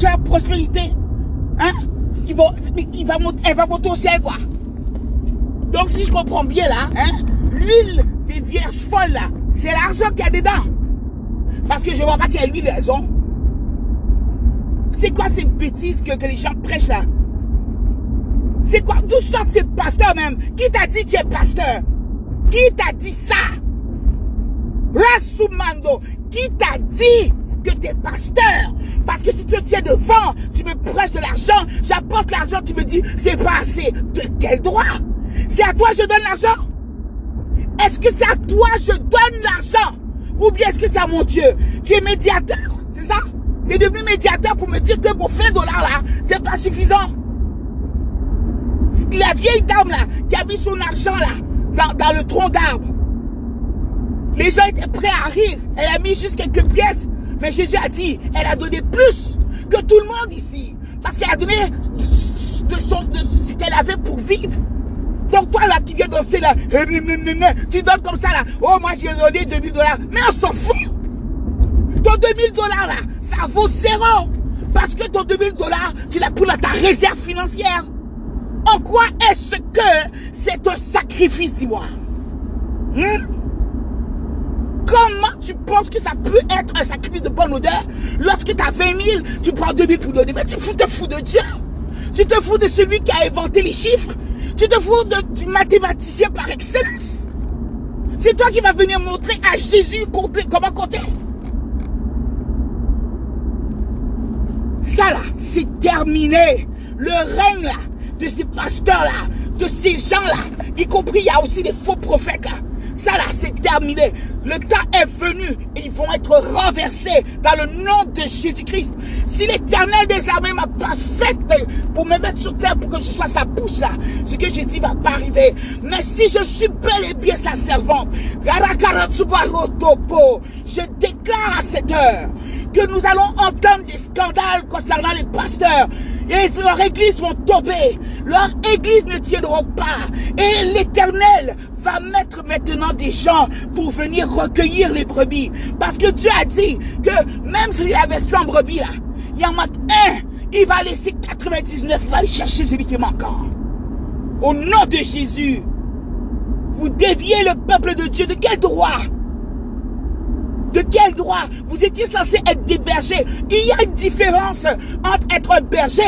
la prospérité, hein, va, il va, elle va monter au ciel, quoi. Donc, si je comprends bien, là, hein, l'huile des vierges folles, là, c'est l'argent qu'il y a dedans. Parce que je vois pas a l'huile raison. C'est quoi ces bêtises que, les gens prêchent, là? C'est quoi? D'où sortent ces pasteurs, même? Qui t'a dit que tu es pasteur? Qui t'a dit ça? Rasumando, qui t'a dit que tu es pasteur? Parce que si tu tiens devant, tu me prêches de l'argent, j'apporte l'argent, tu me dis, c'est pas assez. De quel droit? C'est à toi que je donne l'argent Est-ce que c'est à toi que je donne l'argent? Ou bien est-ce que c'est à mon Dieu Tu es médiateur, c'est ça? Tu es devenu médiateur pour me dire que pour 20 dollars là, c'est pas suffisant. La vieille dame là, qui a mis son argent là, dans, dans le tronc d'arbre. Les gens étaient prêts à rire. Elle a mis juste quelques pièces. Mais Jésus a dit, elle a donné plus que tout le monde ici. Parce qu'elle a donné de, ce qu'elle avait pour vivre. Donc toi là qui viens danser là, tu donnes comme ça là, oh moi j'ai donné 2000 dollars. Mais on s'en fout. Ton 2000 dollars là, ça vaut zéro. Parce que ton 2000 dollars, tu l'as pris dans ta réserve financière. En quoi est-ce que c'est un sacrifice, dis-moi? Hmm? Comment tu penses que ça peut être un sacrifice de bonne odeur Lorsque tu as 20 000, tu prends 2 000 pour donner? Mais tu te fous de Dieu. Tu te fous de celui qui a inventé les chiffres. Tu te fous de, du mathématicien par excellence. C'est toi qui vas venir montrer à Jésus comment compter? Ça là, c'est terminé. Le règne là, de ces pasteurs là, de ces gens là, y compris il y a aussi des faux prophètes là. Ça là, c'est terminé. Le temps est venu et ils vont être renversés dans le nom de Jésus-Christ. Si l'éternel des armées m'a pas fait pour me mettre sur terre pour que je sois sa bouche ce que je dis va pas arriver. Mais si je suis bel et bien sa servante, je déclare à cette heure que nous allons entendre des scandales concernant les pasteurs. Et leurs églises vont tomber. Leurs églises ne tiendront pas. Et l'éternel va mettre maintenant des gens pour venir recueillir les brebis. Parce que Dieu a dit que même s'il avait 100 brebis là, il y en a un, il va laisser 99, il va aller chercher celui qui manque encore. Au nom de Jésus, vous déviez le peuple de Dieu. De quel droit? De quel droit? Vous étiez censé être des bergers. Il y a une différence entre être un berger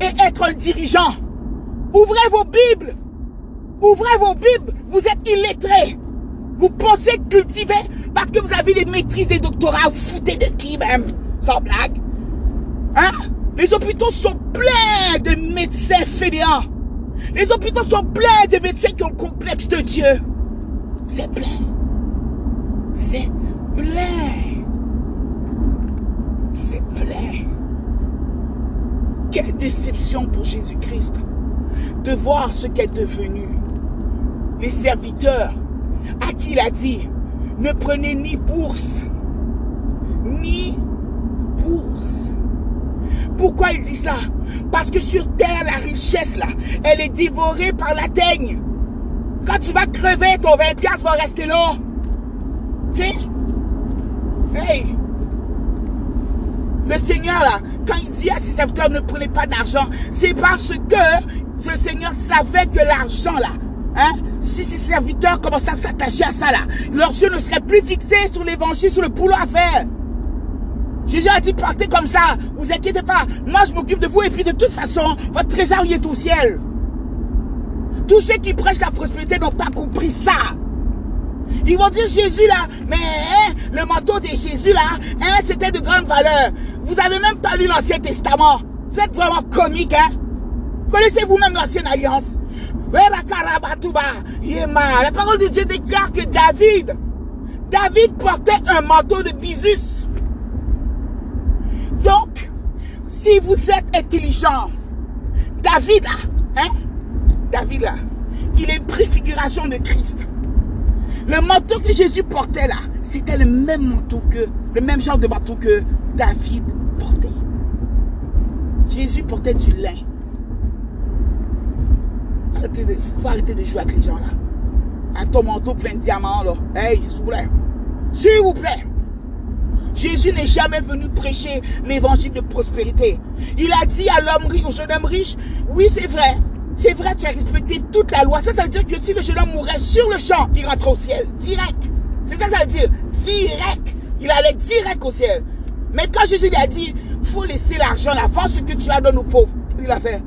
et être un dirigeant. Ouvrez vos Bibles. Ouvrez vos Bibles. Vous êtes illettrés. Vous pensez cultiver parce que vous avez des maîtrises, des doctorats. Vous foutez de qui même? Sans blague. Hein? Les hôpitaux sont pleins de médecins fainéants. Les hôpitaux sont pleins de médecins qui ont le complexe de Dieu. C'est plein. C'est plein. C'est plein. Quelle déception pour Jésus-Christ de voir ce qu'est devenu. Les serviteurs à qui il a dit, ne prenez ni bourse, ni bourse. Pourquoi il dit ça? Parce que sur terre, la richesse, là, elle est dévorée par la teigne. Quand tu vas crever, ton 20 piastres va rester là. Sais? Hey Le Seigneur, là, quand il dit à ses serviteurs, ne prenez pas d'argent, c'est parce que le Seigneur savait que l'argent, là, Hein? Si ces serviteurs commençaient à s'attacher à ça là, leurs yeux ne seraient plus fixés sur l'évangile, sur le boulot à faire. Jésus a dit, partez comme ça, vous inquiétez pas, moi je m'occupe de vous et puis de toute façon, votre trésor est au ciel. Tous ceux qui prêchent la prospérité n'ont pas compris ça. Ils vont dire Jésus là, mais hein, le manteau de Jésus là, hein, c'était de grande valeur. Vous avez même pas lu l'Ancien Testament. Vous êtes vraiment comique, hein. Connaissez-vous même l'Ancienne Alliance? La parole de Dieu déclare que David, David portait un manteau de bisus. Donc, si vous êtes intelligent, David là, hein, David là, il est une préfiguration de Christ. Le manteau que Jésus portait là, c'était le même manteau que, le même genre de manteau que David portait. Jésus portait du lin. Arrêtez de, faut arrêter de jouer avec les gens là. Un ton manteau plein de diamants là. Hey, s'il vous plaît. S'il vous plaît. Jésus n'est jamais venu prêcher l'évangile de prospérité. Il a dit à l'homme riche, au jeune homme riche, oui c'est vrai, c'est vrai, tu as respecté toute la loi. Ça, ça veut dire que si le jeune homme mourait sur le champ, il rentre au ciel, direct. C'est ça ça veut dire, direct. Il allait direct au ciel. Mais quand Jésus lui a dit, faut laisser l'argent là, vends ce que tu as donné aux pauvres, il a fait.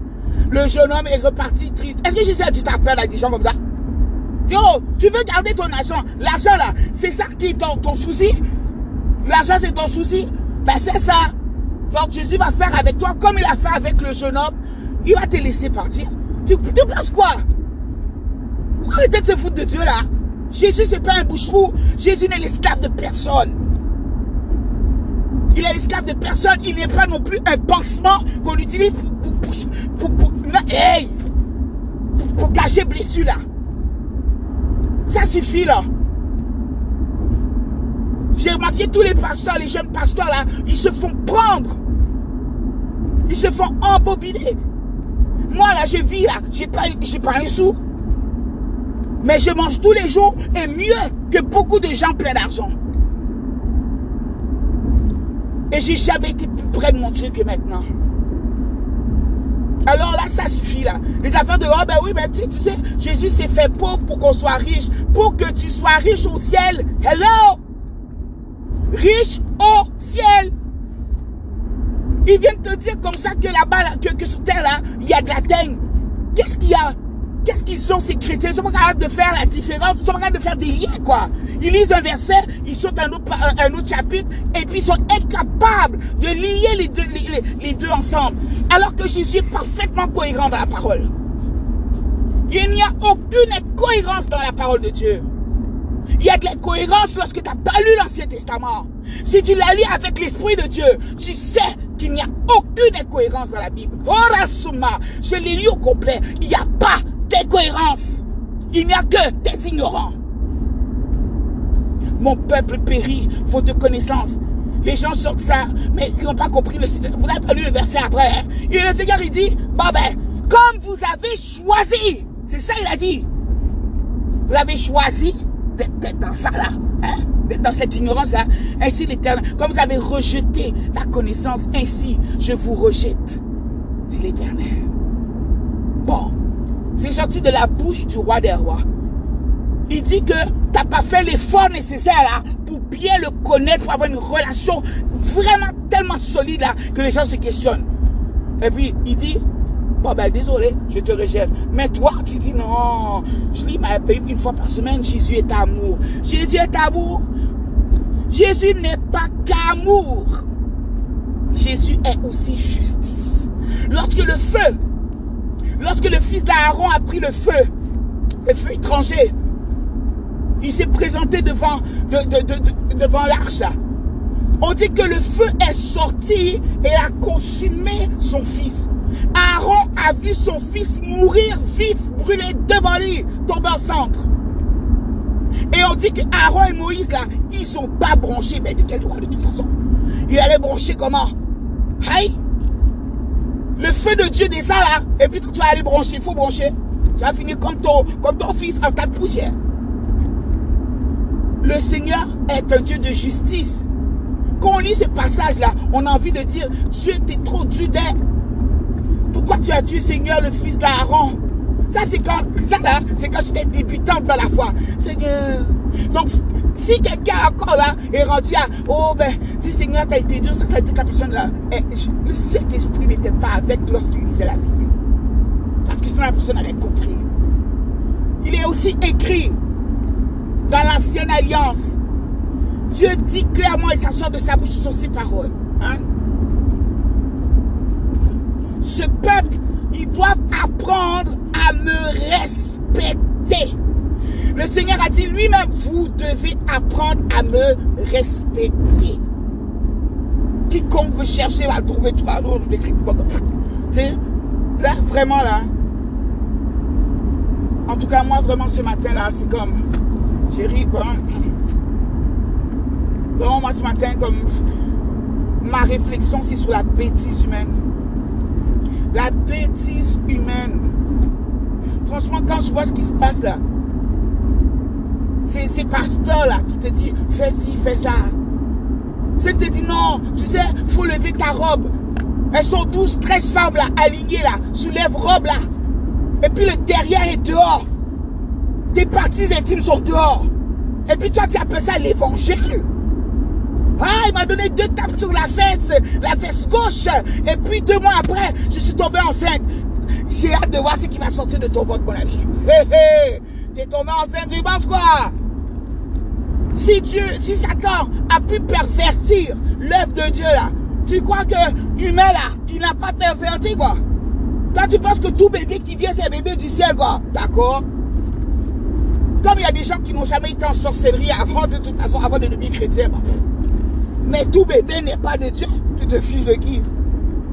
Le jeune homme est reparti triste. Est-ce que Jésus a dû t'appeler avec des gens comme ça? Yo, tu veux garder ton argent? L'argent là, c'est ça qui est ton, souci. L'argent c'est ton souci. Ben c'est ça. Donc Jésus va faire avec toi comme il a fait avec le jeune homme. Il va te laisser partir. Tu, tu penses quoi? Arrêtez de se foutre de Dieu là? Jésus c'est pas un boucherou. Jésus n'est l'esclave de personne. Il est l'esclave de personne. Il n'est pas non plus un pansement qu'on utilise pour, pour, hey, pour cacher blessure là. Ça suffit là. J'ai remarqué tous les pasteurs, les jeunes pasteurs là, ils se font prendre. Ils se font embobiner. Moi là, je vis là, j'ai pas, pas un sou. Mais je mange tous les jours et mieux que beaucoup de gens pleins d'argent. Et j'ai jamais été plus près de mon Dieu que maintenant. Alors là, ça suffit là. Les affaires de, oh ben oui, ben tu, sais, Jésus s'est fait pauvre pour qu'on soit riche. Pour que tu sois riche au ciel. Hello! Riche au ciel. Il vient de te dire comme ça que là-bas, que, que sur terre là, il y a de la teigne. Qu'est-ce qu'il y a? Qu'est-ce qu'ils ont ces chrétiens? Ils sont pas capables de faire la différence, ils sont pas capables de faire des liens quoi. Ils lisent un verset, ils sautent un autre, autre chapitre et puis ils sont incapables de lier les deux, ensemble. Alors que Jésus est parfaitement cohérent dans la parole. Il n'y a aucune incohérence dans la parole de Dieu. Il y a de l'incohérence lorsque tu n'as pas lu l'Ancien Testament. Si tu l'as lu avec l'Esprit de Dieu, tu sais qu'il n'y a aucune incohérence dans la Bible. Oh je l'ai lu au complet. Il n'y a pas d'incohérence. Il n'y a que des ignorants. Mon peuple périt, faute de connaissance. Les gens sortent ça, mais ils n'ont pas compris. Le, vous n'avez pas lu le verset après. Hein? Et le Seigneur, il dit, ben, comme vous avez choisi, c'est ça il a dit. Vous avez choisi d'être dans ça là, hein? dans cette ignorance-là. Ainsi l'Éternel, comme vous avez rejeté la connaissance, ainsi je vous rejette, dit l'Éternel. C'est sorti de la bouche du roi des rois. Il dit que tu n'as pas fait l'effort nécessaire là pour bien le connaître, pour avoir une relation vraiment tellement solide là que les gens se questionnent. Et puis il dit, bon ben désolé, je te rejette. Mais toi tu dis non, je lis ma Bible une fois par semaine, Jésus est amour. Jésus est amour. Jésus n'est pas qu'amour. Jésus est aussi justice. Lorsque le feu Lorsque le fils d'Aaron a pris le feu, le feu étranger, il s'est présenté devant, l'arche. On dit que le feu est sorti et a consumé son fils. Aaron a vu son fils mourir vif, brûlé devant lui, tomber en centre. Et on dit que Aaron et Moïse, là, ils sont pas branchés. Mais de quel droit, de toute façon? Il allait brancher comment? Hey le feu de Dieu descend là, et puis tu vas aller brancher, il faut brancher. Tu vas finir comme ton, comme ton fils en tas de poussière. Le Seigneur est un Dieu de justice. Quand on lit ce passage-là, on a envie de dire, Dieu t'es trop dudé. Pourquoi tu as tué Seigneur le fils d'Aaron? Ça c'est quand, ça là, c'est quand j'étais débutante dans la foi. Si quelqu'un encore là est rendu à Oh ben, si Seigneur t'a été dur, ça, ça dit que la personne là, eh, le Saint-Esprit n'était pas avec lorsqu'il lisait la Bible. Parce que sinon la personne avait compris. Il est aussi écrit dans l'ancienne alliance. Dieu dit clairement et ça sort de sa bouche sur ses paroles. Hein. Ce peuple, ils doivent apprendre à me respecter. Le Seigneur a dit lui-même, vous devez apprendre à me respecter. Quiconque veut chercher va trouver tout. Non, je là, vraiment là. En tout cas, moi, vraiment, ce matin là, c'est comme. J'ai ri, Vraiment, moi, ce matin, comme. Ma réflexion, c'est sur la bêtise humaine. La bêtise humaine. Franchement, quand je vois ce qui se passe là, c'est ces pasteurs-là qui te disent, fais ci, fais ça. C'est te dit non, tu sais, faut lever ta robe. Elles sont 12, 13 femmes là, alignées là, soulève robe là. Et puis le derrière est dehors. Tes parties intimes sont dehors. Et puis toi, tu appelles ça l'évangile. Ah, il m'a donné deux tapes sur la fesse, la fesse gauche. Et puis deux mois après, je suis tombé enceinte. J'ai hâte de voir ce qui va sortir de ton vote, mon ami. Hé hé, t'es tombé enceinte du quoi? Si Dieu, si Satan a pu pervertir l'œuvre de Dieu là, tu crois que humain là, il n'a pas perverti quoi? Toi tu penses que tout bébé qui vient c'est un bébé du ciel quoi? D'accord Comme il y a des gens qui n'ont jamais été en sorcellerie avant de toute façon, avant de devenir chrétien. Bah, mais tout bébé n'est pas de Dieu. Tu te fiches de qui?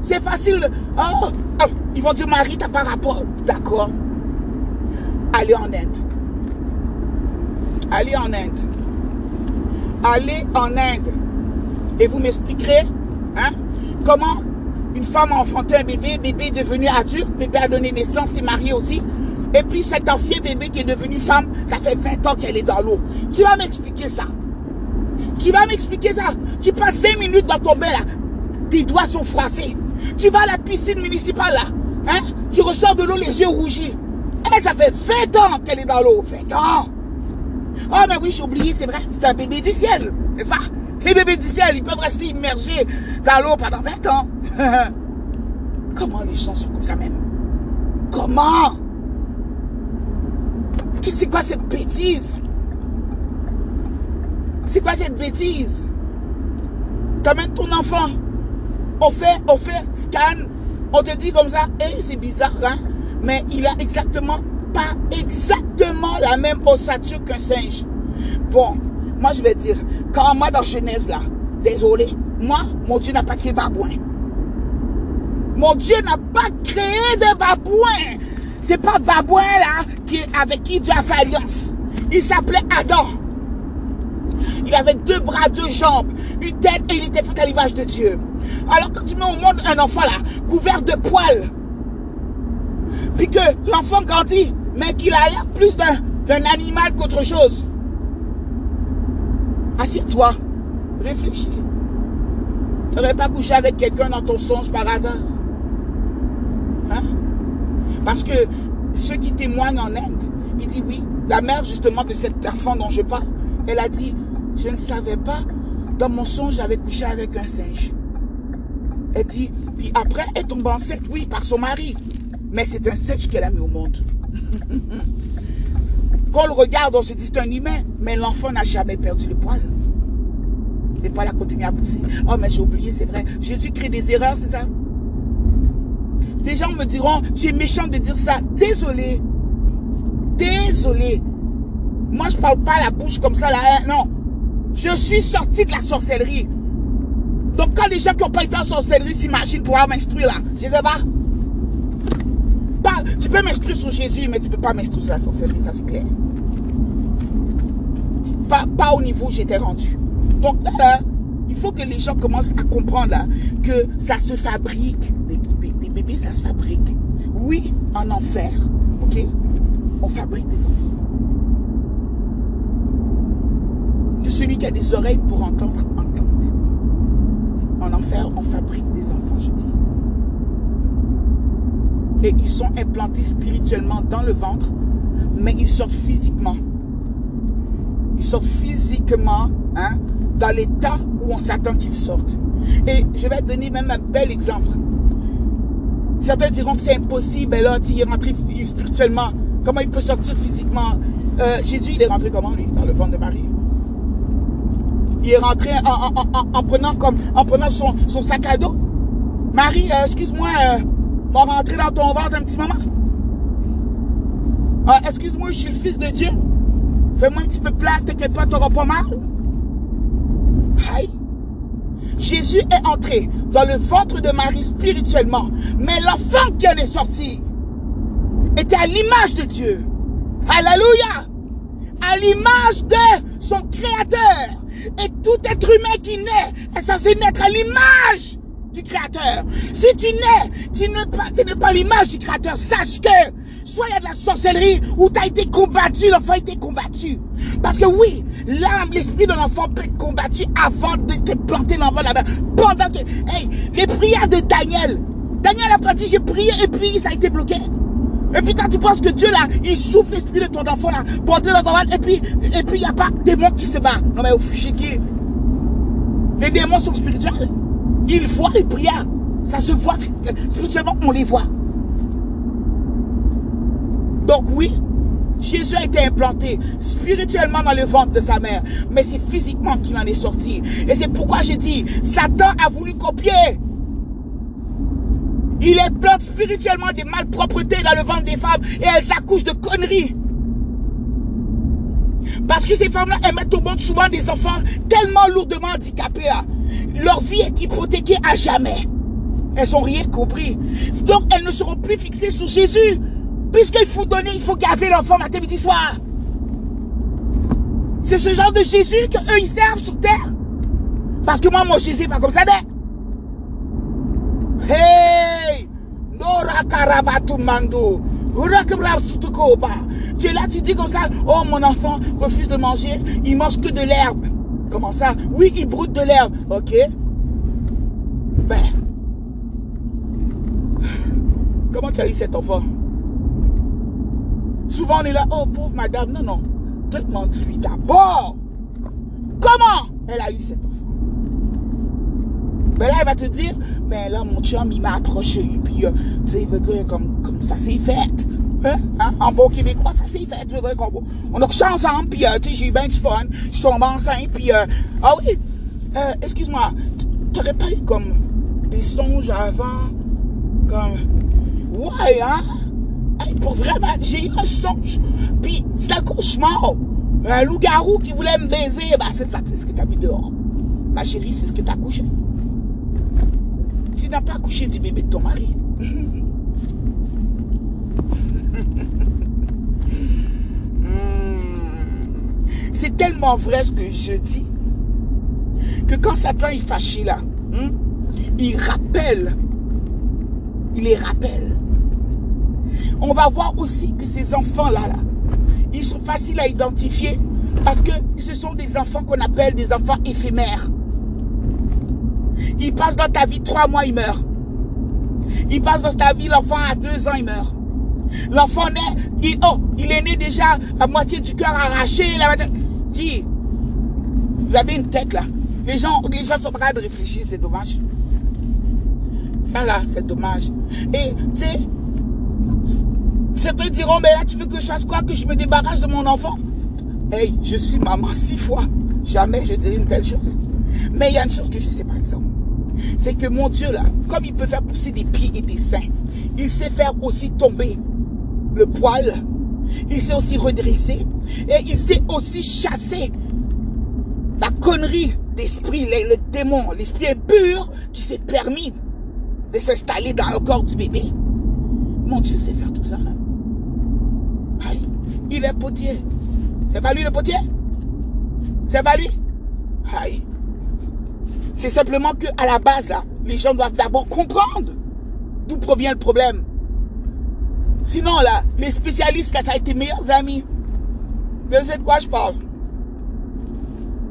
C'est facile. Oh, oh, ils vont dire Marie, t'as pas rapport. D'accord. Allez en Inde. Allez en Inde. Allez en Inde. Et vous m'expliquerez hein, comment une femme a enfanté un bébé, bébé est devenu adulte, bébé a donné naissance, est marié aussi. Et puis cet ancien bébé qui est devenu femme, ça fait 20 ans qu'elle est dans l'eau. Tu vas m'expliquer ça. Tu vas m'expliquer ça. Tu passes 20 minutes dans ton bain là. Tes doigts sont froissés. Tu vas à la piscine municipale là. Hein? Tu ressors de l'eau les yeux rougis. Eh, ça fait 20 ans qu'elle est dans l'eau. 20 ans. Oh, mais oui, j'ai oublié, c'est vrai. C'est un bébé du ciel. N'est-ce pas? Les bébés du ciel, ils peuvent rester immergés dans l'eau pendant 20 ans. Comment les gens sont comme ça même? Comment? C'est quoi cette bêtise? C'est quoi cette bêtise? T'amènes ton enfant, on fait, on fait scan, on te dit comme ça, et eh, c'est bizarre, hein, mais il a exactement, pas exactement la même ossature qu'un singe. Bon, moi je vais dire, quand moi dans Genèse là, désolé, moi, mon Dieu n'a pas créé babouin. Mon Dieu n'a pas créé de babouin. C'est pas babouin là qui, avec qui Dieu a fait alliance. Il s'appelait Adam. Il avait deux bras, deux jambes, une tête et il était fait à l'image de Dieu. Alors quand tu mets au monde un enfant là, couvert de poils, puis que l'enfant grandit, mais qu'il a plus d'un animal qu'autre chose. Assieds-toi, réfléchis. Tu n'aurais pas couché avec quelqu'un dans ton songe par hasard. Hein? Parce que ceux qui témoignent en Inde, il dit oui, la mère justement de cet enfant dont je parle, elle a dit, je ne savais pas. Dans mon songe, j'avais couché avec un singe. Elle dit, puis après, elle tombe enceinte, oui, par son mari. Mais c'est un singe qu'elle a mis au monde. Quand on le regarde, on se dit c'est un humain. Mais l'enfant n'a jamais perdu le poil. Les poils a continué à pousser. Oh, mais j'ai oublié, c'est vrai. Jésus crée des erreurs, c'est ça? Des gens me diront, tu es méchant de dire ça. Désolé. Désolé. Moi, je parle pas la bouche comme ça, là. Hein. Non. Je suis sorti de la sorcellerie. Donc, quand les gens qui n'ont pas été en sorcellerie s'imaginent pouvoir m'instruire, là, je sais pas. Tu peux m'instruire sur Jésus, mais tu ne peux pas m'instruire sur la sorcellerie, ça c'est clair. Pas, pas au niveau où j'étais rendu. Donc là, il faut que les gens commencent à comprendre là, que ça se fabrique. Des, des bébés, ça se fabrique. Oui, en enfer. Ok? On fabrique des enfants. De celui qui a des oreilles pour entendre, entendre. En enfer, on fabrique des enfants, je dis. Et ils sont implantés spirituellement dans le ventre, mais ils sortent physiquement. Ils sortent physiquement hein, dans l'état où on s'attend qu'ils sortent. Et je vais donner même un bel exemple. Certains diront que c'est impossible, et là, il est rentré spirituellement. Comment il peut sortir physiquement? Euh, Jésus, il est rentré comment, lui, dans le ventre de Marie? Il est rentré en, prenant, comme, en prenant son, sac à dos. Marie, euh, excuse-moi, euh, m'a rentré dans ton ventre un petit moment. Ah, excuse-moi, je suis le fils de Dieu. Fais-moi un petit peu place, t'inquiète pas, t'auras pas mal. Aïe. Jésus est entré dans le ventre de Marie spirituellement, mais l'enfant qui en est sorti était à l'image de Dieu. Alléluia. À l'image de son créateur. Et tout être humain qui naît est censé naître à l'image du Créateur. Si tu nais, tu n'es pas, pas l'image du Créateur. Sache que soit il y a de la sorcellerie, ou tu as été combattu, l'enfant a été combattu. Parce que oui, l'âme, l'esprit de l'enfant peut être combattu avant de te planter l'enfant là-bas. Pendant que, hey, les prières de Daniel, Daniel a parti, j'ai prié et puis ça a été bloqué. Et puis quand tu penses que Dieu là, il souffle l'esprit de ton enfant là, pour dans ton et puis et puis il n'y a pas démon qui se bat. Non mais au fichier qui? Les démons sont spirituels. Ils voient les prières. Ça se voit spirituellement, on les voit. Donc oui, Jésus a été implanté spirituellement dans le ventre de sa mère, mais c'est physiquement qu'il en est sorti. Et c'est pourquoi j'ai dit, Satan a voulu copier. Il implante spirituellement des malpropretés dans le ventre des femmes et elles accouchent de conneries. Parce que ces femmes-là, elles mettent au monde souvent des enfants tellement lourdement handicapés. Leur vie est hypothéquée à jamais. Elles n'ont rien compris. Donc, elles ne seront plus fixées sur Jésus. Puisqu'il faut donner, il faut gaver l'enfant matin, midi, soir. C'est ce genre de Jésus qu'eux, ils servent sur terre. Parce que moi, mon Jésus n'est pas comme ça, Hey! mando. Tu es là, tu dis comme ça, oh mon enfant refuse de manger, il mange que de l'herbe. Comment ça? Oui, il broute de l'herbe. Ok. Ben. Comment tu as eu cet enfant? Souvent on est là, oh pauvre madame, non, non. Demande-lui d'abord. Comment elle a eu cet enfant ben là, elle va te dire, mais là, mon chum, il m'a approché. Puis, euh, tu sais, il veut dire, comme, comme ça s'est fait. Hein? hein? En bon québécois, ça s'est fait. Je dire, comme, on a couché ensemble, puis, euh, tu j'ai eu bien du fun. Je suis tombée enceinte, puis, euh, ah oui, euh, excuse-moi, t'aurais pas eu comme des songes avant, comme, ouais, hein? pour vraiment, j'ai eu un songe. Puis, c'est un. Un loup-garou qui voulait me baiser, bah, c'est ça, c'est ce que t'as mis dehors. Ma chérie, c'est ce que t'as couché. Tu n'as pas couché du bébé de ton mari. C'est tellement vrai ce que je dis que quand Satan est fâché là, hmm, il rappelle, il les rappelle. On va voir aussi que ces enfants-là, là, ils sont faciles à identifier parce que ce sont des enfants qu'on appelle des enfants éphémères. Ils passent dans ta vie trois mois, ils meurent. Ils passent dans ta vie, l'enfant a deux ans, il meurt. L'enfant naît, il, oh, il est né déjà à moitié du cœur arraché. Vous avez une tête là. Les gens, les gens sont pas de réfléchir, c'est dommage. Ça là, c'est dommage. Et tu sais, certains diront, mais là tu veux que je fasse quoi? Que je me débarrasse de mon enfant? Hey, je suis maman six fois. Jamais je dirais une telle chose. Mais il y a une chose que je sais par exemple. C'est que mon Dieu là, comme il peut faire pousser des pieds et des seins, il sait faire aussi tomber le poil. Il sait aussi redresser. Et il sait aussi chasser la connerie d'esprit, le, démon, l'esprit pur qui s'est permis de s'installer dans le corps du bébé. Mon Dieu sait faire tout ça. Aïe, il est potier. C'est pas lui le potier? C'est pas lui? Aïe. C'est simplement que à la base, là, les gens doivent d'abord comprendre d'où provient le problème. Sinon, là, les spécialistes, ça a été meilleurs amis. Mais c'est de quoi je parle?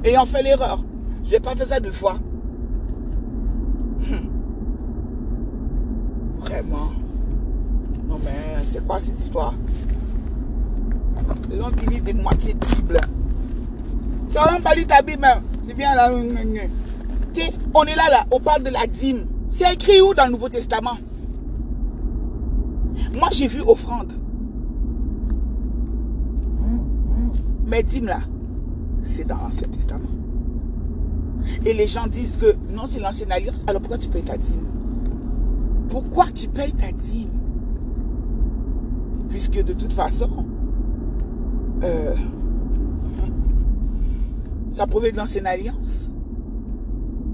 Ayant fait l'erreur. Je n'ai pas fait ça deux fois. Hmm. Vraiment. Non, mais c'est quoi cette histoire Les gens qui lisent des moitiés de Bible. Tu n'as même pas lu ta Bible, même. C'est bien là. On est là, là. On parle de la dîme. C'est écrit où dans le Nouveau Testament? Moi, j'ai vu offrande. Mais dîmes là, c'est dans l'Ancien Testament. Et les gens disent que non, c'est l'ancienne alliance. Alors pourquoi tu payes ta dîme? Pourquoi tu payes ta dîme? Puisque de toute façon, euh, ça provient de l'ancienne alliance.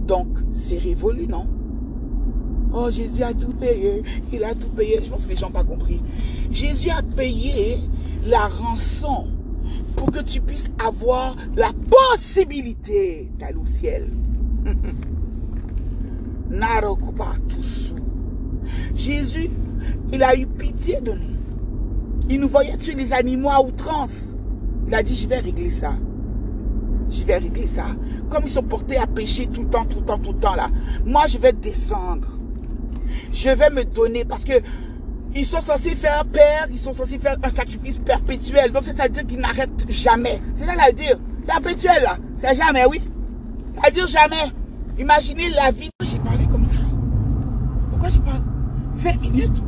Donc, c'est révolu, non? Oh, Jésus a tout payé. Il a tout payé. Je pense que les gens n'ont pas compris. Jésus a payé la rançon pour que tu puisses avoir la possibilité d'aller au ciel. Jésus, il a eu pitié de nous. Il nous voyait tuer les animaux à outrance. Il a dit, je vais régler ça. Je vais régler ça. Comme ils sont portés à pécher tout le temps, tout le temps, tout le temps là. Moi, je vais descendre. Je vais me donner parce que ils sont censés faire père, ils sont censés faire un sacrifice perpétuel. Donc, c'est-à-dire qu'ils n'arrêtent jamais. C'est ça, veut dire. Perpétuel, là. C'est jamais, oui. Ça veut dire jamais. Imaginez la vie. Pourquoi j'ai parlé comme ça? Pourquoi j'ai parlé? 20 minutes?